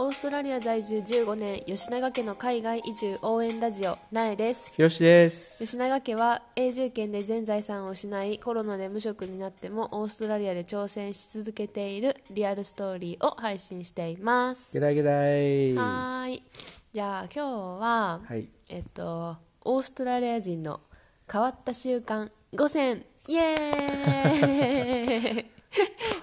オーストラリア在住15年吉永家の海外移住応援ラジオなえですです。吉永家は永住権で全財産を失いコロナで無職になってもオーストラリアで挑戦し続けているリアルストーリーを配信していますゲラゲライ。はいじゃあ今日は、い。えっとオーストラリア人の変わった習慣5選イエーイ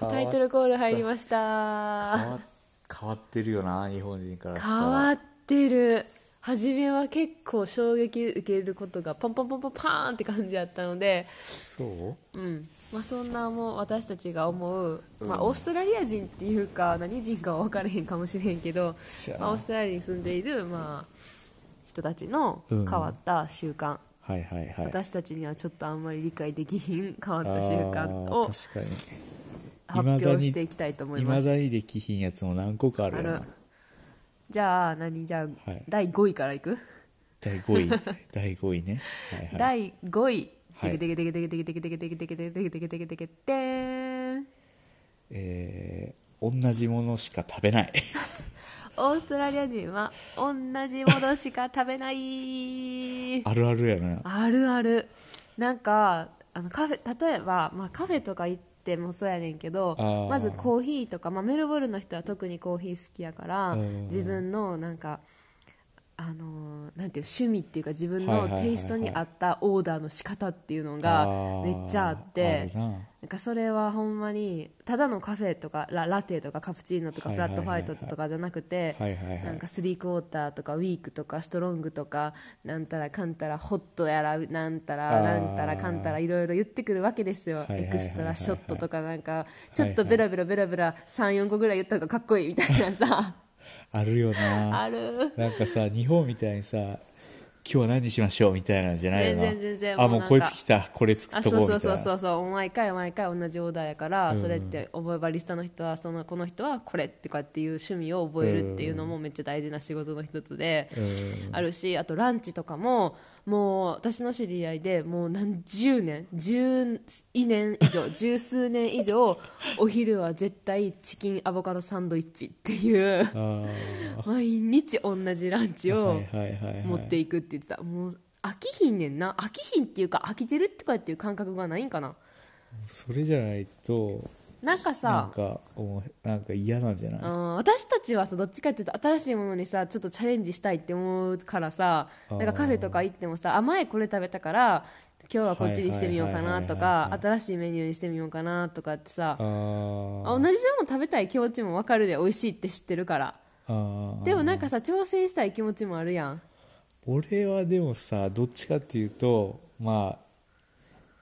タイトルコール入りました変わってるよな、日本人からしたら。変わってる。初めは結構衝撃受けることがパンパンパンパンパーンって感じやったのでそう？うん。まあ、そんなもう私たちが思う、まあ、オーストラリア人っていうか何人かは分からへんかもしれんけど、まあ、オーストラリアに住んでいる、まあ、人たちの変わった習慣、はいはいはい。私たちにはちょっとあんまり理解できひん変わった習慣あをー確かに。発表していきたいと思いいまますだにできひんやつも何個かあるあるよな。じゃあ何？じゃあ、はい第5位からいく？第5位。第5位ね。はいはい。第5位はいテケテケテケテケテケテケテケテケテケテケテケテケテケテーンえー、同じものしか食べない。オーストラリア人は同じものしか食べないあるあるやな。あるあるなんかあのカフェ例えば、まあ、カフェとか行ってもそうやねんけどまずコーヒーとか、まあ、メルボルンの人は特にコーヒー好きやからうん。自分のなんかあのーなんていう趣味っていうか自分のテイストに合ったオーダーの仕方っていうのあがー。めっちゃあってな。なんかそれはほんまにただのカフェとかララテとかカプチーノとかフラットホワイトとかじゃなくてなんかスリークォーターとかウィークとかストロングとかなんたらかんたらホットやらなんたらなんたらかんたらいろいろ言ってくるわけですよ。エクストラショットとかなんかちょっとベラベラベラベラ34個ぐらい言った方がかっこいいみたいなさあるよな。あるなんかさ、日本みたいにさ、今日は何しましょうみたいなんじゃないよな。全然全然あ、もうこいつ来た。これ作あっとそうそうこうみたいな。そうそうそう毎回毎回同じオーダーやから、それって覚えバリスタの人はそのこの人はこれってかっていう趣味を覚えるっていうのもめっちゃ大事な仕事の一つで、あるしあとランチとかももう私の知り合いでもう何十年十年以上 十数年以上お昼は絶対チキンアボカドサンドイッチっていうあ毎日同じランチあ。をはいはいはいはい。持っていくって言ってた。もう飽きひんねんな。飽きひんっていうか飽きてるとかっていう感覚がないんかな。それじゃないと、なんかなんさか、おなんか嫌なんじゃない？うん私たちはさどっちかっていうと新しいものにさちょっとチャレンジしたいって思うからさなんかカフェとか行ってもさあ前これ食べたから今日はこっちにしてみようかなとかはい新しいメニューにしてみようかなとかってさ同じもの食べたい気持ちも分かるで美味しいって知ってるから。でもなんかさ挑戦したい気持ちもあるやん俺はでもさ、どっちかっていうと、まあ、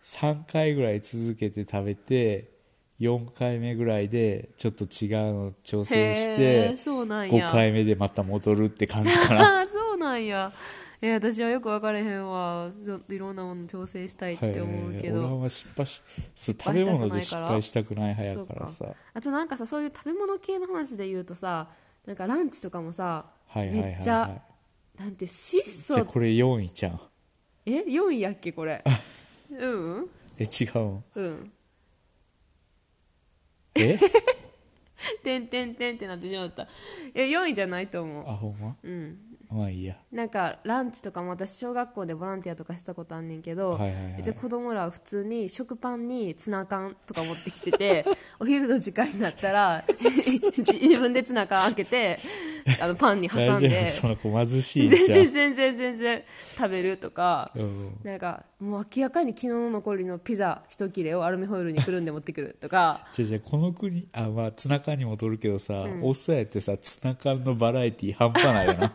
3回ぐらい続けて食べて、4回目ぐらいでちょっっと違うの挑戦しへてーそうなんや。5回目でまた戻るって感じかな。そうなんや。え私はよく分からへんわ。いろんなもの挑戦したいって思うけど、はい俺は失敗し食べ物で失敗したくない派やからさ。あとなんかさそういう食べ物系の話で言うとさなんかランチとかもさ、はいはいはいはい。めっちゃなんて質素。じゃあこれ4位じゃん。え4位やっけこれ。うんえ違うんうん。え？てんてんてんってなってしまった。え4位じゃないと思あほんま？ううんまあいいや。なんかランチとかも私小学校でボランティアとかしたことあんねんけど、はいはいはい。じゃあ子供らは普通に食パンにツナ缶とか持ってきてて お昼の時間になったら 自分でツナ缶開けてあのパンに挟んで夫？その子貧しいん全じゃん然全然全然食べるとか、うん。なんかもう明らかに昨日の残りのピザ一切れをアルミホイルにくるんで持ってくるとか。じゃあじゃあこの国あまあツナ缶に戻るけどさ、オーストラリアってさツナ缶のバラエティ半端ないよな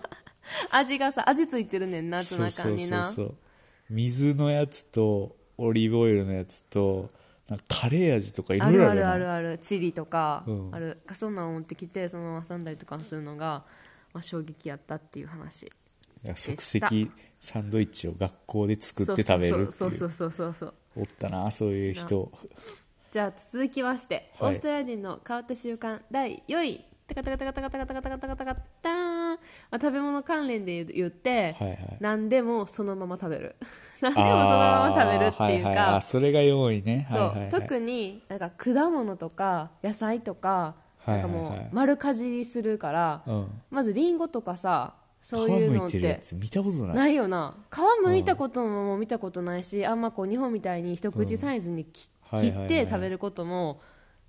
味がさ味ついてるねんなツナそうそう缶になそうそう水のやつとオリーブオイルのやつとなんかカレー味とかいあるあるろいろあるあるある。チリとか、うん。ある。そんなの持ってきてその挟んだりとかするのが、まあ、衝撃やったっていう話。いや即席サンドイッチを学校で作って食べるっていう。そうそうそうそうそうおったなそういう人。じゃあ続きまして、はい。オーストラリア人の変わった習慣第4位。タカタカタカタカタカタカタカタカタカタン、まあ、食べ物関連で言って、はいはい。何でもそのまま食べる。何でもそのまま食べるっていうか、はいはい。あそれが4位ね。そう、はいはい。はい特になんか果物とか野菜とかなんかもうはい。はいはい丸かじりするから、うん。まずリンゴとかさそう皮いうのって見たことない。ないよな。皮むいたことも見たことないしあんまこう日本みたいに一口サイズにき切っはいはい。はいて食べることも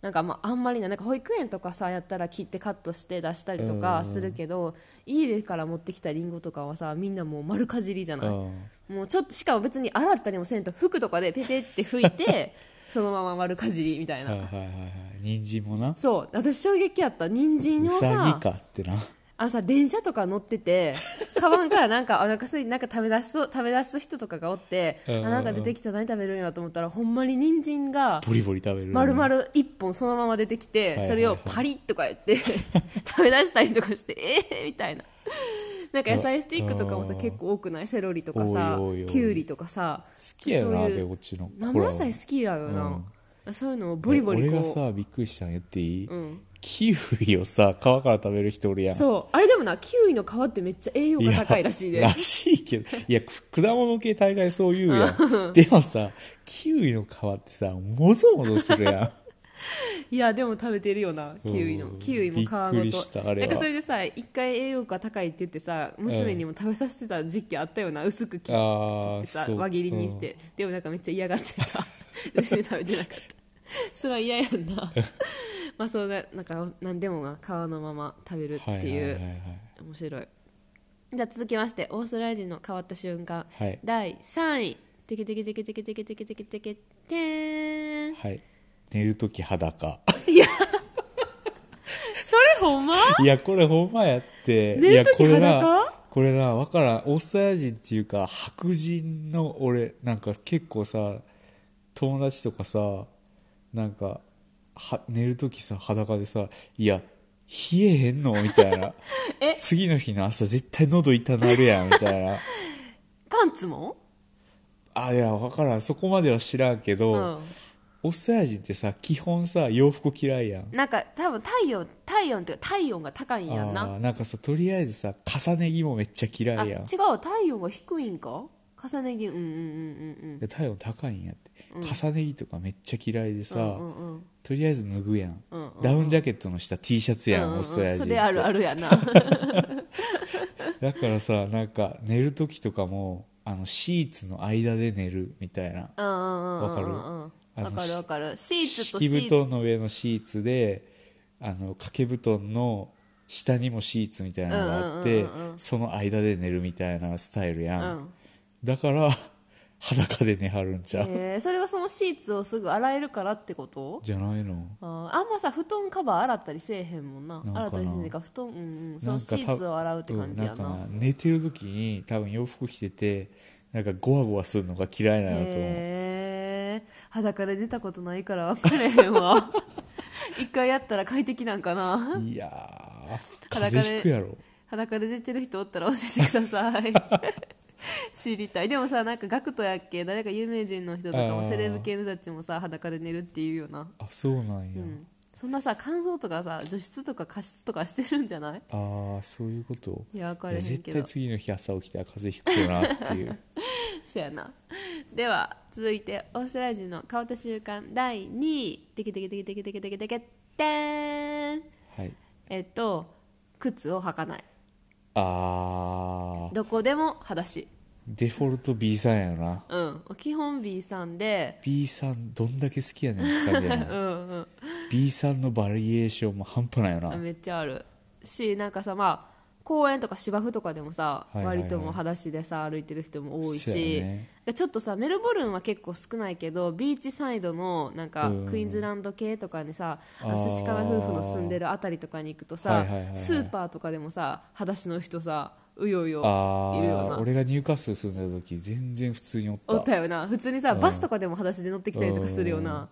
なんかまああんまりないなんか保育園とかさやったら切ってカットして出したりとかするけど家から持ってきたリンゴとかはさみんなもう丸かじりじゃない。うん。もうちょっとしかも別に洗ったりもせんと服とかでペペって拭いて そのまま丸かじりみたいな、はいはいはいはい。人参もな。そう。私衝撃やった。人参うをささぎかってなあのさ電車とか乗っててカバンからなんかお腹すいなんか食べ出す食べ出す人とかがおってうんうんうん。あなんか出てきた何食べるんやと思ったらほんまに人参がボリボリ食べる丸々一本そのまま出てきて、はいはいそれをパリッとかやって 食べ出したりとかしてえー、みたいな。なんか野菜スティックとかもさうん結構多くない？セロリとかさきゅうりとかさ。好きやよなそういうでこっちの。生野菜好きやよな、そういうのをボリボリ俺がこさびっくりしたの言っていい、んキウイをさ皮から食べる人おるやうん。そう。あれでもなキウイの皮ってめっちゃ栄養が高いらしいで。やらしいけどいやく果物系大概そう言うやん。でもさキウイの皮ってさもぞもぞするやん。いやでも食べてるよなキウイの。うん。キウイも皮ごと。びっくりしたあれは。なんかそれでさ一回栄養価高いって言ってさ娘にも食べさせてた時期あったよな薄く切ってさ輪切りにして、でもなんかめっちゃ嫌がってた。全然食べてなかった。それは嫌やんなまあそうだなんか何でもが皮のまま食べるっていう、面白い。じゃあ続きましてオーストラリア人の変わった瞬間、はい。第3位。テケテケテケテケテケテケテケテケテーンはい寝るとき裸それほんまいやこれほんまやって寝る時いやこれな裸これなわからんオーストラリア人っていうか白人の俺なんか結構さ友達とかさなんかは寝るときさ裸でさいや冷えへんの？みたいな。え？次の日の朝絶対喉痛なるやん。みたいな。パンツも？あいやわからん。そこまでは知らんけど、うん。オーストラリア人ってさ基本さ洋服嫌いやん。なんか多分体温体温って体温が高いんやんな。なんかさとりあえずさ重ね着もめっちゃ嫌いやん。う体温が低いんか？重ね着。うんうんうんうんで体温高いんやって、重ね着とかめっちゃ嫌いでさ、うんうんうんとりあえず脱ぐやん、うんダウンジャケットの下 T シャツやん、うんうんオーストラリア人って。それあるあるやな。だからさなんか寝る時とかもあのシーツの間で寝るみたいな。うんうんうんうんわかる？わかるわかる。シーツとシーツ。敷布団の上のシーツであの掛け布団の下にもシーツみたいなのがあって、うんうんうんうん。その間で寝るみたいなスタイルやん、うん。だから裸で寝はるんちゃう、えー。それがそのシーツをすぐ洗えるからってこと？じゃないの。あー。あんまさ布団カバー洗ったりせえへんもんな。洗ったりせんか布団うんうん。そのシーツを洗うって感じやな,、うん寝てる時に多分洋服着ててなんかゴワゴワするのが嫌いなんやと思う、へえ裸で出たことないから分かれへんわ。一回やったら快適なんかな。いやー。裸で風邪ひくやろ。裸で出てる人おったら教えてください 知りたい。でもさなんかガクトやっけ？誰か有名人の人とかもセレブ系の人たちもさ裸で寝るっていうよな。あそうなんや、うん。そんなさ肝臓とかさ除湿とか加湿とかしてるんじゃない？ああそういうこと？いや分かれへんけど。絶対次の日朝起きたら風邪ひくよなっていう。そやな。では続いてオーストラリア人の変わった習慣。第2位。テケテケテケテケテケテケテケテーンはいえっと靴を履かないあーどこでも裸足デフォルト B さんやな。うん。基本 B さんで。B さんどんだけ好きやねんって感じやな うんうん。B さんのバリエーションも半端ないよな。めっちゃある。しなんかさまあ公園とか芝生とかでもさ、はいはいはい。割ともう裸足でさ歩いてる人も多いそうし、やね。ちょっとさメルボルンは結構少ないけどビーチサイドのなんかうんクイーンズランド系とかにさあー。寿司かな夫婦の住んでるあたりとかに行くとさ、はいはいはいはい。スーパーとかでもさ裸足の人さうようよ。あいるよな。あ俺がニューカッスル住んでた時全然普通におった。おったよな。普通にさ、バスとかでも裸足で乗ってきたりとかするよな、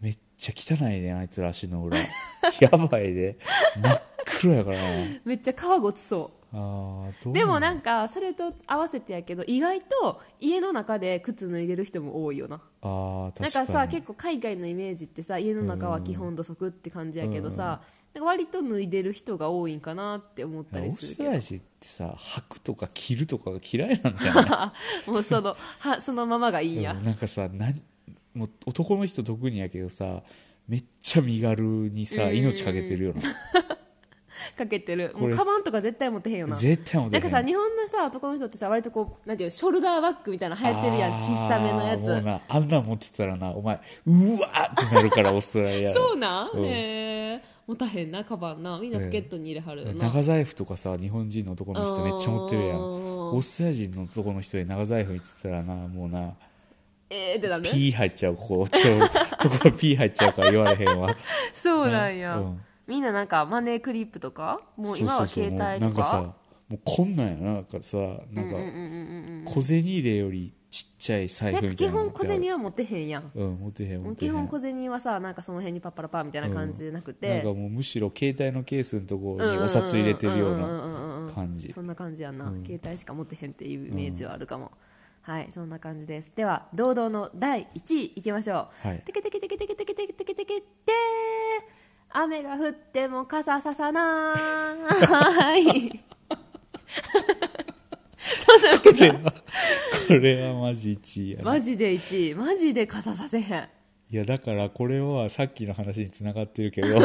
めっちゃ汚いねあいつら足の裏。やばいで真っ黒やからな。めっちゃ皮ごつそう。あうでもなんかそれと合わせてやけど意外と家の中で靴脱いでる人も多いよな。あ確かに。かさ結構海外のイメージってさ家の中は基本土足って感じやけどさ、なんか割と脱いでる人が多いんかなって思ったりするけトラリア人ってさ履くとか着るとかが嫌いなんじゃない？ど もうそのはそのままがいいんや、うんなんかさなんもう男の人特にやけどさめっちゃ身軽にさ命かけてるよな。かけてる。もうカバンとか絶対持ってへんよな。絶対持てへなんんかさ日本のさ男の人ってさ割とこうなんていうのショルダーバッグみたいなの流行ってるやん。小さめのやつ。なあんなん持ってたらなお前うわーってなるからオーストラリアそうなん、うん。へえ持たへんなカバンな。みんなポケットに入れはるよな、長財布とかさ日本人の男の人めっちゃ持ってるやん。うんオーストラリア人の男の人で長財布にってたらなもうな。えーってなるピー入っちゃうここ。ちょ ここピー入っちゃうから言われへんわ。そうなんや、うん。みんななんかマネークリップとか？もう今は携帯とか？そうそうそうなんかさもうこんなんやな。なんかさなんか小銭入れよりちゃい財布みたいなの本小銭は持ってへんやん。うん持ってへん持ってへん。基本小銭はさなんかその辺にパッパラパーみたいな感じでなくなんて、かもうむしろ携帯のケースのところにお札入れてるような感じ。そんな感じやん。な、携帯しか持ってへんっていうイメージはあるかも、はいそんな感じです。では堂々の第1位いきましょう、はい。テケテケテケテケテケテケテケテケテ雨が降っても傘ささないこれはこれはマジ1位やな。マジで1位。マジで傘させへん。いやだからこれはさっきの話につながってるけど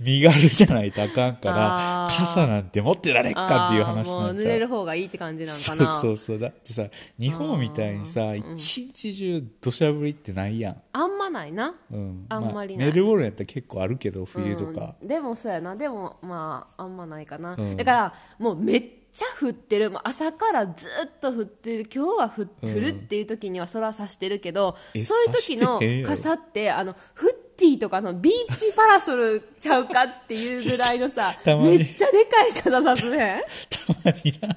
身軽じゃないとあかんからあー。傘なんて持ってられっかっていう話あーもうん濡なちゃうれる方がいいって感じなんそうかなそうそう。だってさ日本みたいにさ一日中土砂降りってないやん、あんまないな。うん。あんまりない。メルボルンやったら結構あるけど冬とか、うん。でもそうやな。でもまああんまないかな、うん。だからもうめっちゃ降ってる。もう朝からずっと降ってる。今日は降降るっていう時には空さしてるけど、えそういう時の傘ってあのフッティとかのビーチパラソルちゃうかっていうぐらいのさ めっちゃでかい傘さすね たまにな。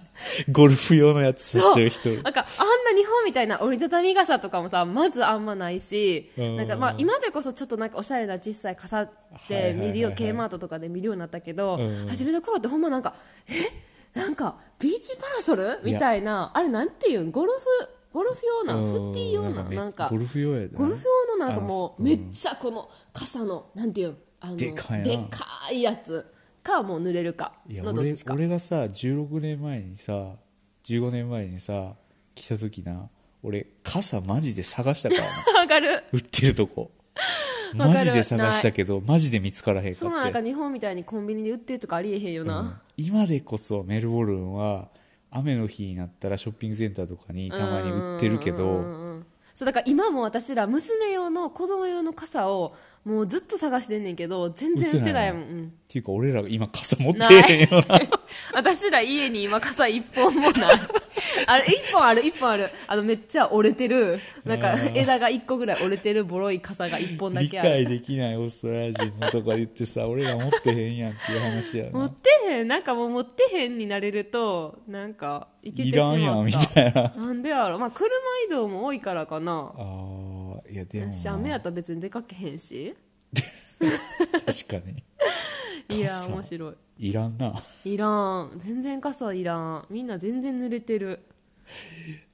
ゴルフ用のやつさしてる人。なんかあんな日本みたいな折りたたみ傘とかもさまずあんまないし、うん。なんかまあ今でこそちょっとなんかおしゃれな小さい傘って見るよ、K マートとかで見るようになったけど、うん初めの頃ってほんまなんかえなんかビーチパラソル？みたいな。あれなんていうん？ゴルフゴルフ用な、うん。フッティー用なめなんか。ゴルフ用やで。なゴルフ用のなんかもうあめっちゃこの傘のなんていうん？あのでかいやつ。かもう濡れるか。のどっちか。俺がさ16年前にさ15年前にさ来た時な俺傘マジで探したからな。わかる。売ってるとこマジで探したけどマジで見つからへんかそんななんかって日本みたいにコンビニで売ってるとかありえへんよな、今でこそメルボルンは雨の日になったらショッピングセンターとかにたまに売ってるけどそうだから今も私ら娘用の子供用の傘をもうずっと探してんねんけど全然売ってない。もん、うんっていうか俺ら今傘持ってへんよな。私ら家に今傘一本もないあれ一本ある一本ある。あのめっちゃ折れてる。なんか枝が一個ぐらい折れてるボロい傘が一本だ理けある。解できないオーストラリア人のとか言ってさ俺ら持ってへんやんっていう話やな。持ってへん。なんかもう持ってへんになれるとなんかいけていしまった。らんやんみたいな。なんでやろまあ車移動も多いからかな。あーいやでも私雨やなったら別に出かけへんし。確かに。いや傘。面白いいらんな。いらん。全然傘いらん。みんな全然濡れてる。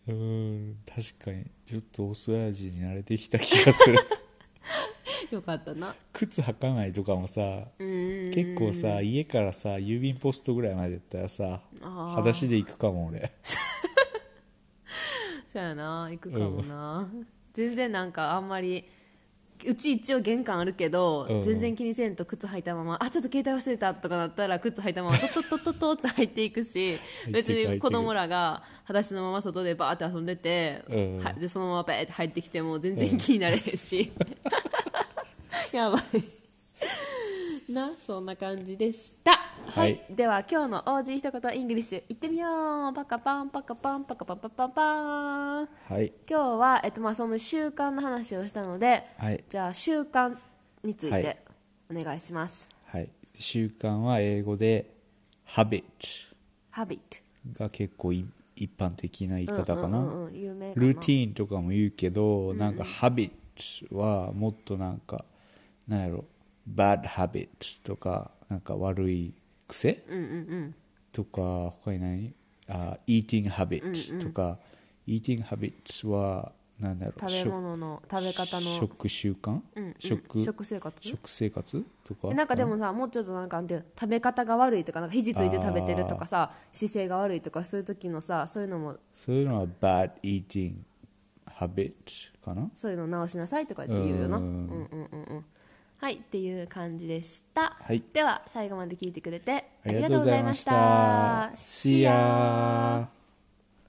うーん確かに。ちょっとオーストラリア人に慣れてきた気がする。よかったな。靴履かないとかもさ結構さ家からさ郵便ポストぐらいまでやったらさ裸足で行くかも俺。そやな行くかもな、全然なんかあんまりうち一応玄関あるけど、うん。全然気にせんと靴履いたままあちょっと携帯忘れたとかなったら靴履いたままトットットットって入っていくしく別に子供らが裸足のまま外でバーって遊んでて、うんはでそのままバーって入ってきても全然気になれへんし、やばいなそんな感じでした。はい、はい。では今日の OG 一言イングリッシュいってみよう。パカパンパカパンパカパンパパンパン。はい。今日は、えっとまあ、その習慣の話をしたので、はい。じゃあ習慣についはい。てお願いします、はい。習慣は英語で habit habit が結構い一般的な言い方かな、うんうんルーティーンとかも言うけど、なんか habit はもっとなんかなんやろ bad habit とかなんか悪い癖、とか他に何あ eating habit とか、eating habits はなんだろう？食べ物の食べ方の。食習慣、食？食生活？食生活？とか？えなんかでもさもうちょっとなんかなんていうの食べ方が悪いとかなんか肘ついて食べてるとかさ姿勢が悪いとかそういう時のさそういうのも。そういうのは bad eating habit かな？そういうの直しなさいとかって言うよな。うんうんうんうんはいっていう感じでした、はい。では最後まで聞いてくれてあありがとうございました。See ya